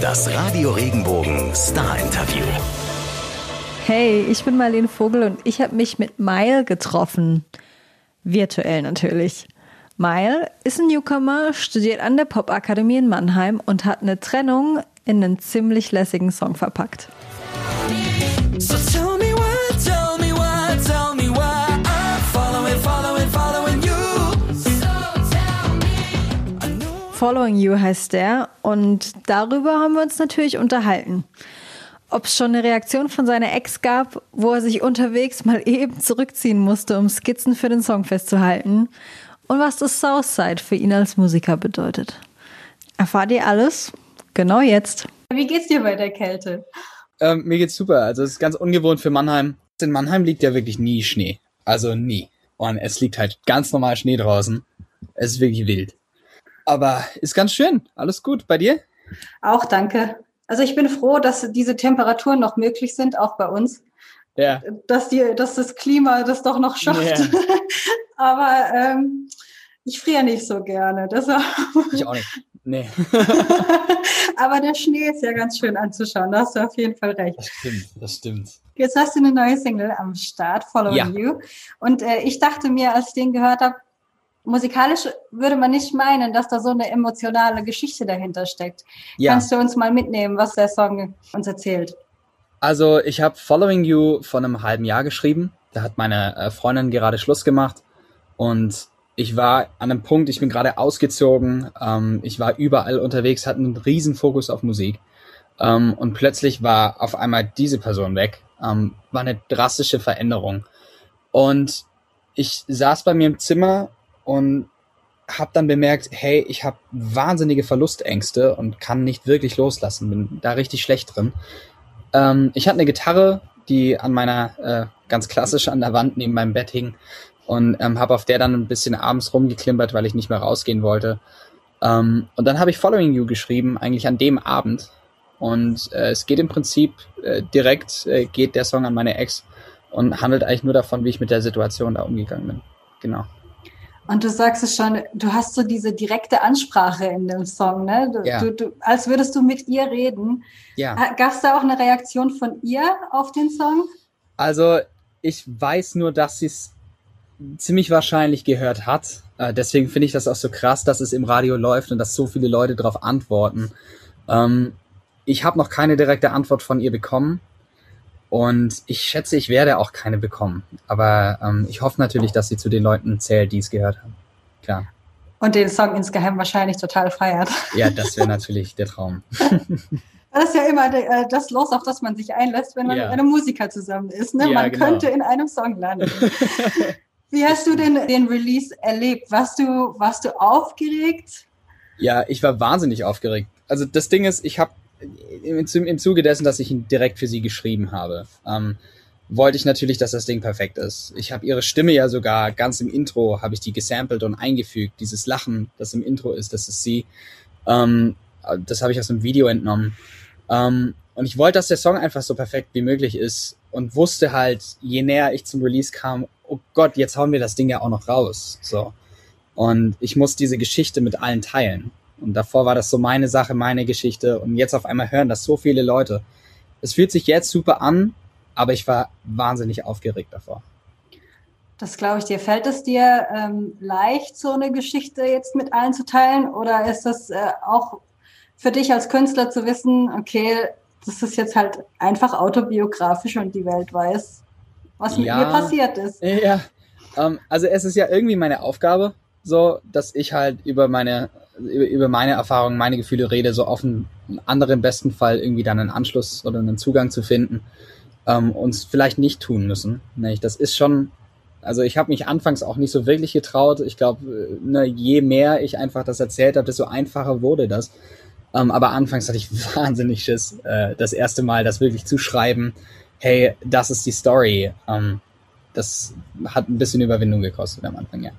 Das Radio Regenbogen Star Interview. Hey, ich bin Marlene Vogel und ich habe mich mit Mile getroffen. Virtuell natürlich. Mile ist ein Newcomer, studiert an der Popakademie in Mannheim und hat eine Trennung in einen ziemlich lässigen Song verpackt. Following You heißt der und darüber haben wir uns natürlich unterhalten. Ob es schon eine Reaktion von seiner Ex gab, wo er sich unterwegs mal eben zurückziehen musste, um Skizzen für den Song festzuhalten und was das Southside für ihn als Musiker bedeutet. Erfahrt ihr alles? Genau jetzt. Wie geht's dir bei der Kälte? Ähm, mir geht's super. Also es ist ganz ungewohnt für Mannheim. In Mannheim liegt ja wirklich nie Schnee. Also nie. Und es liegt halt ganz normal Schnee draußen. Es ist wirklich wild. Aber ist ganz schön. Alles gut. Bei dir? Auch danke. Also ich bin froh, dass diese Temperaturen noch möglich sind, auch bei uns. Ja. Dass, die, dass das Klima das doch noch schafft. Ja. Aber ähm, ich friere nicht so gerne. Deshalb ich auch nicht. Nee. Aber der Schnee ist ja ganz schön anzuschauen. Da hast du auf jeden Fall recht. Das stimmt, das stimmt. Jetzt hast du eine neue Single am Start, Follow ja. You. Und äh, ich dachte mir, als ich den gehört habe, musikalisch würde man nicht meinen, dass da so eine emotionale Geschichte dahinter steckt. Ja. Kannst du uns mal mitnehmen, was der Song uns erzählt? Also ich habe Following You vor einem halben Jahr geschrieben. Da hat meine äh, Freundin gerade Schluss gemacht und ich war an einem Punkt, ich bin gerade ausgezogen, ähm, ich war überall unterwegs, hatte einen riesen Fokus auf Musik. Ähm, und plötzlich war auf einmal diese Person weg. Ähm, war eine drastische Veränderung. Und ich saß bei mir im Zimmer und habe dann bemerkt, hey, ich habe wahnsinnige Verlustängste und kann nicht wirklich loslassen, bin da richtig schlecht drin. Ähm, ich hatte eine Gitarre, die an meiner, äh, ganz klassisch an der Wand neben meinem Bett hing und ähm, habe auf der dann ein bisschen abends rumgeklimpert, weil ich nicht mehr rausgehen wollte. Ähm, und dann habe ich Following You geschrieben, eigentlich an dem Abend. Und äh, es geht im Prinzip äh, direkt, äh, geht der Song an meine Ex und handelt eigentlich nur davon, wie ich mit der Situation da umgegangen bin. Genau. Und du sagst es schon, du hast so diese direkte Ansprache in dem Song, ne? Du, ja. du, du, als würdest du mit ihr reden. Ja. Gab es da auch eine Reaktion von ihr auf den Song? Also ich weiß nur, dass sie es ziemlich wahrscheinlich gehört hat. Äh, deswegen finde ich das auch so krass, dass es im Radio läuft und dass so viele Leute darauf antworten. Ähm, ich habe noch keine direkte Antwort von ihr bekommen. Und ich schätze, ich werde auch keine bekommen. Aber ähm, ich hoffe natürlich, dass sie zu den Leuten zählt, die es gehört haben. Klar. Und den Song insgeheim wahrscheinlich total feiert. Ja, das wäre natürlich der Traum. Das ist ja immer äh, das Los, auf das man sich einlässt, wenn man ja. mit einem Musiker zusammen ist. Ne? Ja, man genau. könnte in einem Song landen. Wie hast du denn den Release erlebt? Warst du, warst du aufgeregt? Ja, ich war wahnsinnig aufgeregt. Also das Ding ist, ich habe im, Zuge dessen, dass ich ihn direkt für sie geschrieben habe, ähm, wollte ich natürlich, dass das Ding perfekt ist. Ich habe ihre Stimme ja sogar ganz im Intro, habe ich die gesampelt und eingefügt. Dieses Lachen, das im Intro ist, das ist sie. Ähm, das habe ich aus einem Video entnommen. Ähm, und ich wollte, dass der Song einfach so perfekt wie möglich ist und wusste halt, je näher ich zum Release kam, oh Gott, jetzt hauen wir das Ding ja auch noch raus. So. Und ich muss diese Geschichte mit allen teilen. Und davor war das so meine Sache, meine Geschichte. Und jetzt auf einmal hören das so viele Leute. Es fühlt sich jetzt super an, aber ich war wahnsinnig aufgeregt davor. Das glaube ich dir. Fällt es dir ähm, leicht, so eine Geschichte jetzt mit allen zu teilen? Oder ist das äh, auch für dich als Künstler zu wissen, okay, das ist jetzt halt einfach autobiografisch und die Welt weiß, was mit ja, mir passiert ist? Ja, ähm, also es ist ja irgendwie meine Aufgabe, so, dass ich halt über meine über, meine Erfahrungen, meine Gefühle rede, so auf einen anderen besten Fall irgendwie dann einen Anschluss oder einen Zugang zu finden, ähm, uns vielleicht nicht tun müssen. Ne, das ist schon, also ich habe mich anfangs auch nicht so wirklich getraut. Ich glaube, ne, je mehr ich einfach das erzählt habe, desto einfacher wurde das. Ähm, aber anfangs hatte ich wahnsinnig Schiss, äh, das erste Mal das wirklich zu schreiben. Hey, das ist die Story. Ähm, das hat ein bisschen Überwindung gekostet am Anfang, ja.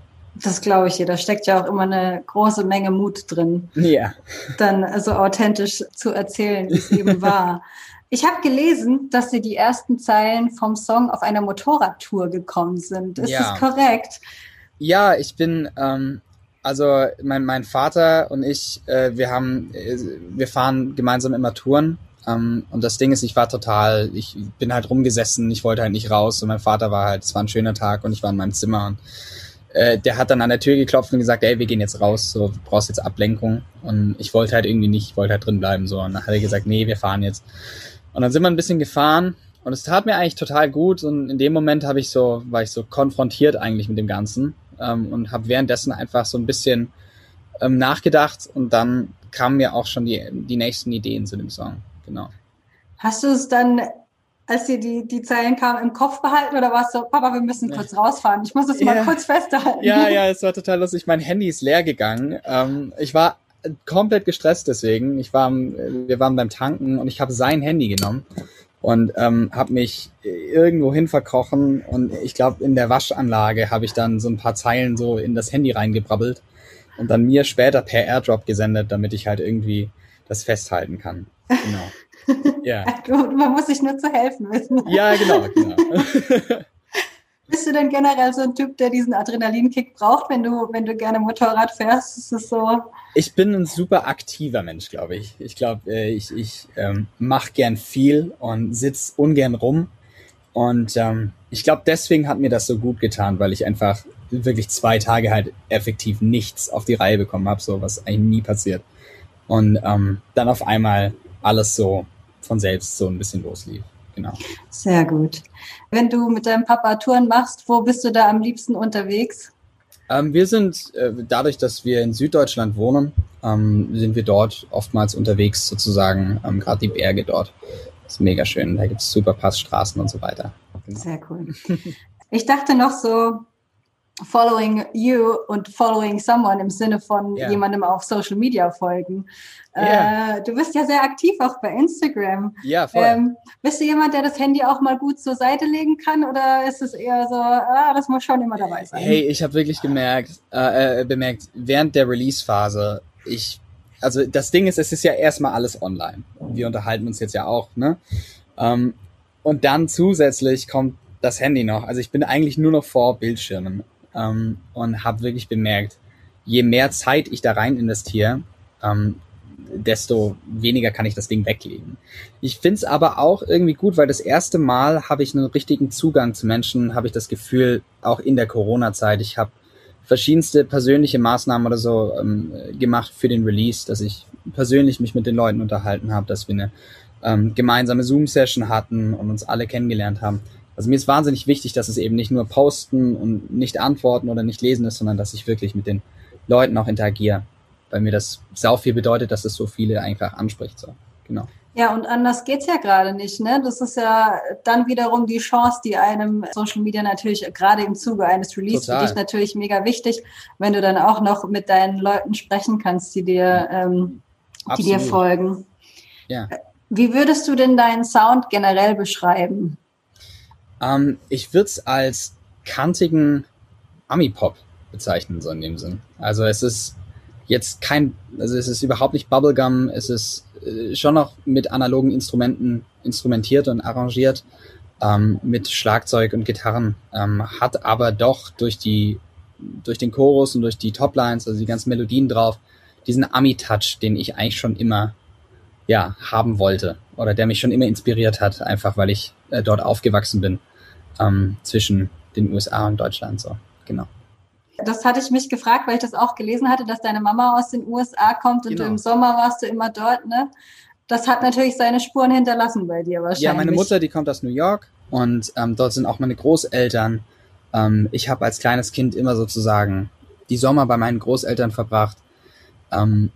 Das glaube ich dir. Da steckt ja auch immer eine große Menge Mut drin. Ja. Dann so authentisch zu erzählen, wie es eben war. Ich habe gelesen, dass Sie die ersten Zeilen vom Song auf einer Motorradtour gekommen sind. Ist ja. das korrekt? Ja, ich bin ähm, Also mein, mein Vater und ich, äh, wir haben, äh, wir fahren gemeinsam immer Touren. Ähm, und das Ding ist, ich war total, ich bin halt rumgesessen, ich wollte halt nicht raus. Und mein Vater war halt, es war ein schöner Tag und ich war in meinem Zimmer. Und äh, der hat dann an der Tür geklopft und gesagt, ey, wir gehen jetzt raus, so, du brauchst jetzt Ablenkung. Und ich wollte halt irgendwie nicht, ich wollte halt drin bleiben. So. Und dann hat er gesagt, nee, wir fahren jetzt. Und dann sind wir ein bisschen gefahren und es tat mir eigentlich total gut. Und in dem Moment habe ich so, war ich so konfrontiert eigentlich mit dem Ganzen ähm, und habe währenddessen einfach so ein bisschen ähm, nachgedacht und dann kamen mir auch schon die, die nächsten Ideen zu dem Song. Genau. Hast du es dann, als dir die, die Zeilen kamen, im Kopf behalten oder warst du, Papa, wir müssen kurz rausfahren? Ich muss es ja. mal kurz festhalten. Ja, ja, es war total lustig. Mein Handy ist leer gegangen. Ähm, ich war komplett gestresst deswegen. Ich war, wir waren beim Tanken und ich habe sein Handy genommen und ähm, habe mich irgendwo hin verkrochen und ich glaube in der Waschanlage habe ich dann so ein paar Zeilen so in das Handy reingebrabbelt und dann mir später per Airdrop gesendet, damit ich halt irgendwie das festhalten kann. Genau. Ja. Man muss sich nur zu helfen wissen. Ja, genau, genau. Bist du denn generell so ein Typ, der diesen Adrenalinkick braucht, wenn du, wenn du gerne Motorrad fährst? Ist es so? Ich bin ein super aktiver Mensch, glaube ich. Ich glaube, äh, ich, ich ähm, mache gern viel und sitz ungern rum. Und ähm, ich glaube, deswegen hat mir das so gut getan, weil ich einfach wirklich zwei Tage halt effektiv nichts auf die Reihe bekommen habe, so was eigentlich nie passiert. Und ähm, dann auf einmal alles so von selbst so ein bisschen loslief. Genau. Sehr gut. Wenn du mit deinem Papa Touren machst, wo bist du da am liebsten unterwegs? Ähm, wir sind, äh, dadurch, dass wir in Süddeutschland wohnen, ähm, sind wir dort oftmals unterwegs, sozusagen, ähm, gerade die Berge dort. Das ist mega schön. Da gibt es super Passstraßen und so weiter. Genau. Sehr cool. Ich dachte noch so, following you und following someone im Sinne von yeah. jemandem auf Social Media folgen. Yeah. Äh, du bist ja sehr aktiv auch bei Instagram. Ja, voll. Ähm, bist du jemand, der das Handy auch mal gut zur Seite legen kann oder ist es eher so, ah, das muss schon immer dabei sein? Hey, ich habe wirklich gemerkt, äh, äh, bemerkt, während der Release-Phase, ich, also das Ding ist, es ist ja erstmal alles online. Wir unterhalten uns jetzt ja auch, ne? Ähm, und dann zusätzlich kommt das Handy noch. Also ich bin eigentlich nur noch vor Bildschirmen ähm, und habe wirklich bemerkt, je mehr Zeit ich da rein investiere, ähm, desto weniger kann ich das Ding weglegen. Ich find's aber auch irgendwie gut, weil das erste Mal habe ich einen richtigen Zugang zu Menschen, habe ich das Gefühl, auch in der Corona-Zeit. Ich habe verschiedenste persönliche Maßnahmen oder so ähm, gemacht für den Release, dass ich persönlich mich mit den Leuten unterhalten habe, dass wir eine ähm, gemeinsame Zoom-Session hatten und uns alle kennengelernt haben. Also mir ist wahnsinnig wichtig, dass es eben nicht nur posten und nicht antworten oder nicht lesen ist, sondern dass ich wirklich mit den Leuten auch interagiere. Weil mir das sau viel bedeutet, dass es so viele einfach anspricht. So. Genau. Ja, und anders geht's ja gerade nicht. Ne? Das ist ja dann wiederum die Chance, die einem Social Media natürlich gerade im Zuge eines Release Total. für dich natürlich mega wichtig, wenn du dann auch noch mit deinen Leuten sprechen kannst, die dir, ähm, die dir folgen. Ja. Wie würdest du denn deinen Sound generell beschreiben? Ähm, ich würde es als kantigen Ami-Pop bezeichnen, so in dem Sinn. Also es ist jetzt kein, also es ist überhaupt nicht Bubblegum, es ist äh, schon noch mit analogen Instrumenten instrumentiert und arrangiert, ähm, mit Schlagzeug und Gitarren, ähm, hat aber doch durch die, durch den Chorus und durch die Toplines, also die ganzen Melodien drauf, diesen Ami-Touch, den ich eigentlich schon immer ja, haben wollte oder der mich schon immer inspiriert hat, einfach weil ich äh, dort aufgewachsen bin ähm, zwischen den USA und Deutschland. So, genau. Das hatte ich mich gefragt, weil ich das auch gelesen hatte, dass deine Mama aus den USA kommt und genau. du im Sommer warst du immer dort, ne? Das hat natürlich seine Spuren hinterlassen bei dir wahrscheinlich. Ja, meine Mutter, die kommt aus New York und ähm, dort sind auch meine Großeltern. Ähm, ich habe als kleines Kind immer sozusagen die Sommer bei meinen Großeltern verbracht. Ähm,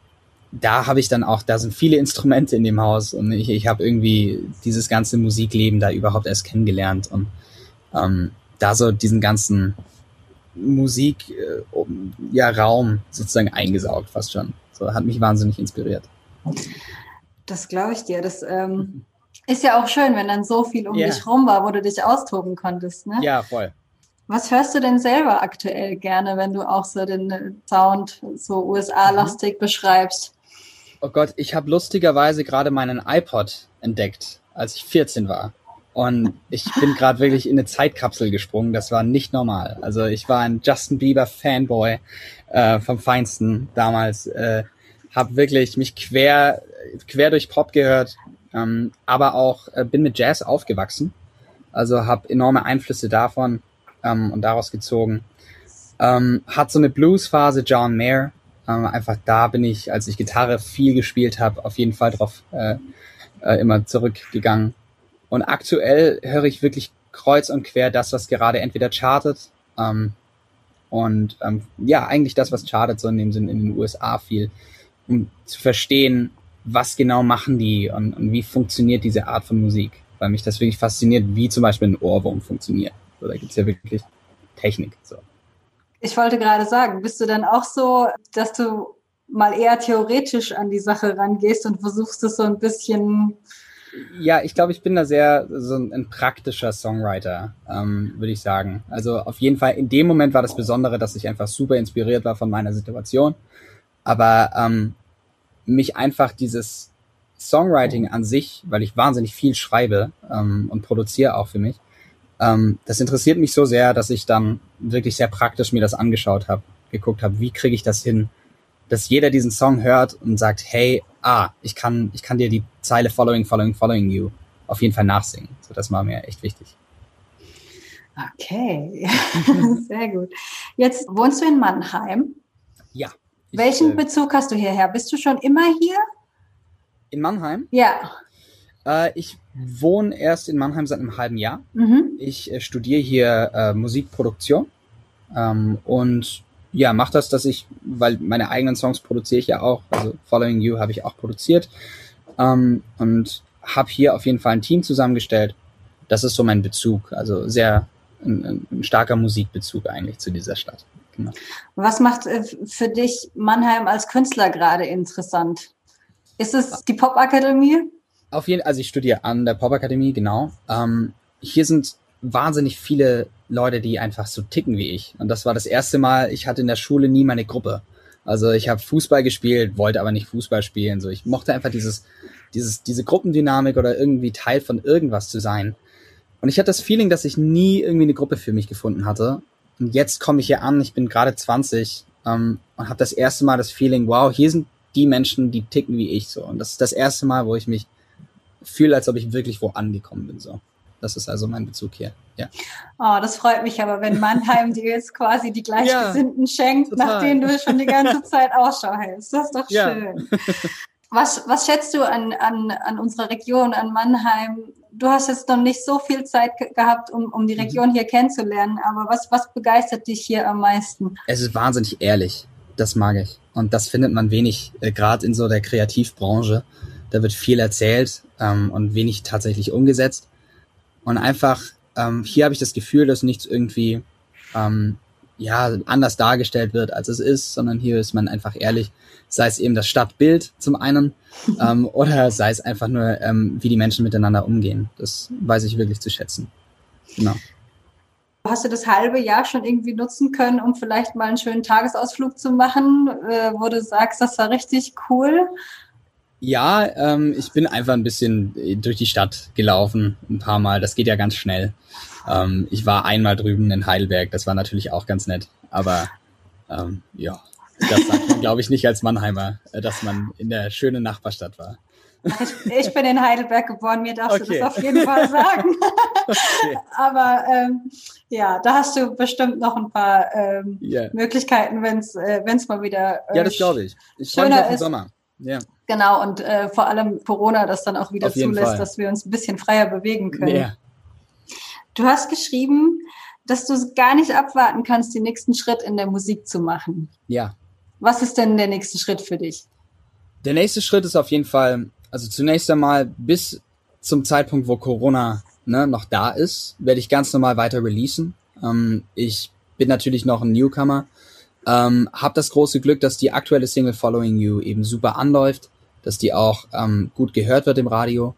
da habe ich dann auch, da sind viele Instrumente in dem Haus und ich, ich habe irgendwie dieses ganze Musikleben da überhaupt erst kennengelernt und ähm, da so diesen ganzen Musik äh, ja Raum sozusagen eingesaugt fast schon. So hat mich wahnsinnig inspiriert. Das glaube ich dir. Das ähm, ist ja auch schön, wenn dann so viel um yeah. dich rum war, wo du dich austoben konntest. Ne? Ja, voll. Was hörst du denn selber aktuell gerne, wenn du auch so den Sound so USA-lastig mhm. beschreibst? Oh Gott, ich habe lustigerweise gerade meinen iPod entdeckt, als ich 14 war. Und ich bin gerade wirklich in eine Zeitkapsel gesprungen. Das war nicht normal. Also ich war ein Justin Bieber Fanboy äh, vom Feinsten damals. Äh, hab wirklich mich quer quer durch Pop gehört, ähm, aber auch äh, bin mit Jazz aufgewachsen. Also habe enorme Einflüsse davon ähm, und daraus gezogen. Ähm, hat so eine Blues-Phase, John Mayer. Ähm, einfach da bin ich, als ich Gitarre viel gespielt habe, auf jeden Fall drauf äh, äh, immer zurückgegangen. Und aktuell höre ich wirklich kreuz und quer das, was gerade entweder chartet ähm, und ähm, ja, eigentlich das, was chartet, so in dem Sinn in den USA viel, um zu verstehen, was genau machen die und, und wie funktioniert diese Art von Musik. Weil mich das wirklich fasziniert, wie zum Beispiel ein Ohrwurm funktioniert. So, da gibt's ja wirklich Technik. So. Ich wollte gerade sagen, bist du dann auch so, dass du mal eher theoretisch an die Sache rangehst und versuchst es so ein bisschen. Ja, ich glaube, ich bin da sehr so ein, ein praktischer Songwriter, ähm, würde ich sagen. Also auf jeden Fall in dem Moment war das Besondere, dass ich einfach super inspiriert war von meiner Situation. Aber ähm, mich einfach dieses Songwriting an sich, weil ich wahnsinnig viel schreibe ähm, und produziere auch für mich, ähm, das interessiert mich so sehr, dass ich dann wirklich sehr praktisch mir das angeschaut habe, geguckt habe, wie kriege ich das hin, dass jeder diesen Song hört und sagt, hey, ah, ich kann, ich kann dir die Zeile Following, Following, Following You auf jeden Fall nachsingen. So, das war mir echt wichtig. Okay, sehr gut. Jetzt wohnst du in Mannheim. Ja. Ich, Welchen äh, Bezug hast du hierher? Bist du schon immer hier? In Mannheim? Ja. Äh, ich wohne erst in Mannheim seit einem halben Jahr. Mhm. Ich äh, studiere hier äh, Musikproduktion ähm, und ja, mache das, dass ich, weil meine eigenen Songs produziere ich ja auch, also Following You habe ich auch produziert ähm, und habe hier auf jeden Fall ein Team zusammengestellt. Das ist so mein Bezug, also sehr ein, ein starker Musikbezug eigentlich zu dieser Stadt. Genau. Was macht äh, für dich Mannheim als Künstler gerade interessant? Ist es die Popakademie? Auf jeden Fall, also ich studiere an der Popakademie, genau. Ähm, hier sind wahnsinnig viele Leute, die einfach so ticken wie ich. Und das war das erste Mal, ich hatte in der Schule nie meine Gruppe. Also ich habe Fußball gespielt, wollte aber nicht Fußball spielen. So, ich mochte einfach dieses, dieses, diese Gruppendynamik oder irgendwie Teil von irgendwas zu sein. Und ich hatte das Feeling, dass ich nie irgendwie eine Gruppe für mich gefunden hatte. Und jetzt komme ich hier an, ich bin gerade 20 ähm, und habe das erste Mal das Feeling, wow, hier sind die Menschen, die ticken wie ich so. Und das ist das erste Mal, wo ich mich fühle, als ob ich wirklich wo angekommen bin. So. Das ist also mein Bezug hier. Ja. Oh, das freut mich aber, wenn Mannheim dir jetzt quasi die Gleichgesinnten ja, schenkt, total. nach denen du schon die ganze Zeit Ausschau hältst. Das ist doch ja. schön. Was, was schätzt du an, an, an unserer Region, an Mannheim? du hast jetzt noch nicht so viel Zeit gehabt, um, um die mhm. Region hier kennenzulernen, aber was, was begeistert dich hier am meisten? Es ist wahnsinnig ehrlich. Das mag ich. Und das findet man wenig, äh, gerade in so der Kreativbranche. Da wird viel erzählt ähm, und wenig tatsächlich umgesetzt. Und einfach, ähm, hier habe ich das Gefühl, dass nichts irgendwie ähm, ja, anders dargestellt wird, als es ist, sondern hier ist man einfach ehrlich, sei es eben das Stadtbild zum einen ähm, oder sei es einfach nur, ähm, wie die Menschen miteinander umgehen. Das weiß ich wirklich zu schätzen. Genau. Hast du das halbe Jahr schon irgendwie nutzen können, um vielleicht mal einen schönen Tagesausflug zu machen, äh, wo du sagst, das war richtig cool? Ja, ähm, ich bin einfach ein bisschen durch die Stadt gelaufen, ein paar Mal. Das geht ja ganz schnell. Ähm, ich war einmal drüben in Heidelberg, das war natürlich auch ganz nett. Aber ähm, ja, das sagt man, glaube ich, nicht als Mannheimer, äh, dass man in der schönen Nachbarstadt war. Ich, ich bin in Heidelberg geboren, mir darfst okay. du das auf jeden Fall sagen. okay. Aber ähm, ja, da hast du bestimmt noch ein paar ähm, yeah. Möglichkeiten, wenn es äh, wenn's mal wieder äh, Ja, das glaube ich. Ich freue mich auf den Sommer. Ja. Genau, und äh, vor allem Corona das dann auch wieder zulässt, Fall. dass wir uns ein bisschen freier bewegen können. Ja. Du hast geschrieben, dass du gar nicht abwarten kannst, den nächsten Schritt in der Musik zu machen. Ja. Was ist denn der nächste Schritt für dich? Der nächste Schritt ist auf jeden Fall, also zunächst einmal bis zum Zeitpunkt, wo Corona ne, noch da ist, werde ich ganz normal weiter releasen. Ähm, ich bin natürlich noch ein Newcomer, ähm, habe das große Glück, dass die aktuelle Single Following You eben super anläuft, dass die auch ähm, gut gehört wird im Radio.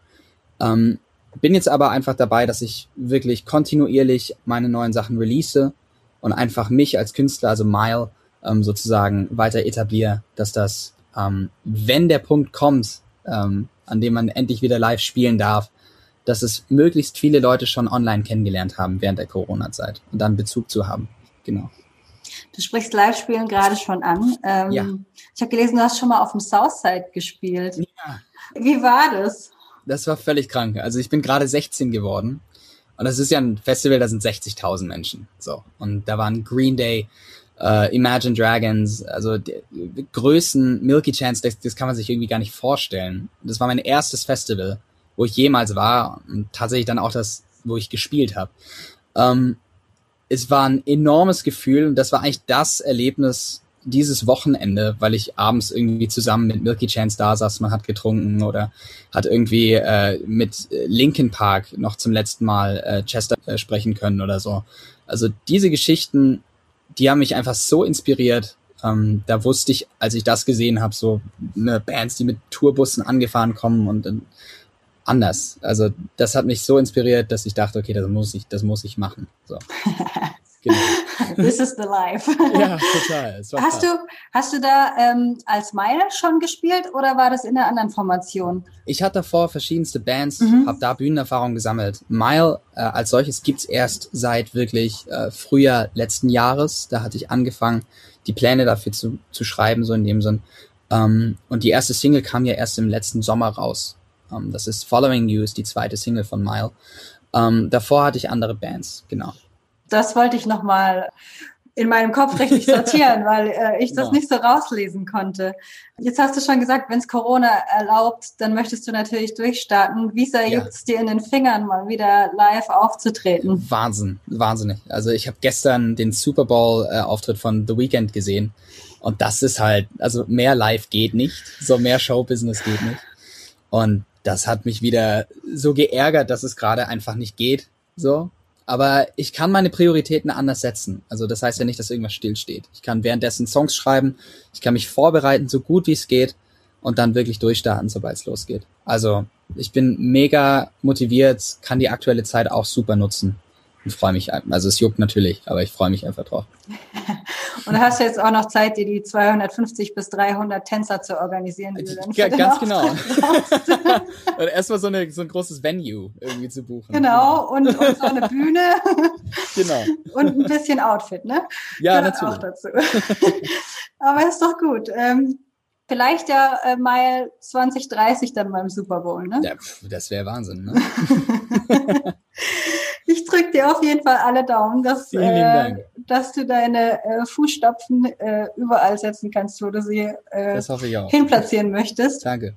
Ähm, bin jetzt aber einfach dabei, dass ich wirklich kontinuierlich meine neuen Sachen release und einfach mich als Künstler, also Mile, ähm, sozusagen weiter etabliere, dass das, ähm, wenn der Punkt kommt, ähm, an dem man endlich wieder live spielen darf, dass es möglichst viele Leute schon online kennengelernt haben während der Corona-Zeit und dann Bezug zu haben. Genau. Du sprichst Live-Spielen gerade schon an. Ähm, ja. Ich habe gelesen, du hast schon mal auf dem Southside gespielt. Ja. Wie war das? Das war völlig krank. Also ich bin gerade 16 geworden und das ist ja ein Festival, da sind 60.000 Menschen. So und da waren Green Day, uh, Imagine Dragons, also die, Größen, Milky Chance, das, das kann man sich irgendwie gar nicht vorstellen. Das war mein erstes Festival, wo ich jemals war und tatsächlich dann auch das, wo ich gespielt habe. Ähm, es war ein enormes Gefühl und das war eigentlich das Erlebnis dieses Wochenende, weil ich abends irgendwie zusammen mit Milky Chance da saß, man hat getrunken oder hat irgendwie äh, mit Linkin Park noch zum letzten Mal äh, Chester äh, sprechen können oder so. Also diese Geschichten, die haben mich einfach so inspiriert. Ähm, da wusste ich, als ich das gesehen habe, so ne, Bands, die mit Tourbussen angefahren kommen und, und anders. Also das hat mich so inspiriert, dass ich dachte, okay, das muss ich, das muss ich machen. So. Genau. This is the life. ja, total. Hast du, hast du da ähm, als Mile schon gespielt oder war das in einer anderen Formation? Ich hatte davor verschiedenste Bands, mhm. habe da Bühnenerfahrung gesammelt. Mile äh, als solches gibt's erst seit wirklich äh, Frühjahr letzten Jahres. Da hatte ich angefangen, die Pläne dafür zu, zu schreiben, so in dem Sinn. Ähm, und die erste Single kam ja erst im letzten Sommer raus. Um, ähm, das ist Following You, ist die zweite Single von Mile. Um, ähm, davor hatte ich andere Bands, genau. Das wollte ich nochmal in meinem Kopf richtig sortieren, weil äh, ich das ja. nicht so rauslesen konnte. Jetzt hast du schon gesagt, wenn es Corona erlaubt, dann möchtest du natürlich durchstarten. Wie sehr ja. juckt es dir in den Fingern, mal wieder live aufzutreten? Wahnsinn, wahnsinnig. Also ich habe gestern den Super Bowl-Auftritt äh, von The Weeknd gesehen und das ist halt, also mehr live geht nicht, so mehr Showbusiness geht nicht. Und das hat mich wieder so geärgert, dass es gerade einfach nicht geht. So. Aber ich kann meine Prioritäten anders setzen. Also das heißt ja nicht, dass irgendwas stillsteht. Ich kann währenddessen Songs schreiben, ich kann mich vorbereiten, so gut wie es geht, und dann wirklich durchstarten, sobald es losgeht. Also ich bin mega motiviert, kann die aktuelle Zeit auch super nutzen und freue mich. Also es juckt natürlich, aber ich freue mich einfach drauf. und hast du jetzt auch noch Zeit, dir die 250 bis 300 Tänzer zu organisieren? Die du ja, ganz genau. und erstmal so, eine, so ein großes Venue irgendwie zu buchen. Genau, und, und so eine Bühne. genau. Und ein bisschen Outfit, ne? Ja, Gehört natürlich. Auch dazu. aber ist doch gut. Ähm, Vielleicht ja äh, mal 2030 dann beim Super Bowl, ne? Ja, pf, das wäre Wahnsinn, ne? ich drücke dir auf jeden Fall alle Daumen, dass, äh, dass du deine äh, Fußstapfen äh, überall setzen kannst, wo du sie äh, hinplatzieren möchtest. Danke.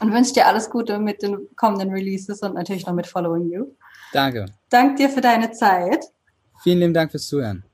Und wünsche dir alles Gute mit den kommenden Releases und natürlich noch mit Following You. Danke. Dank dir für deine Zeit. Vielen lieben Dank fürs Zuhören.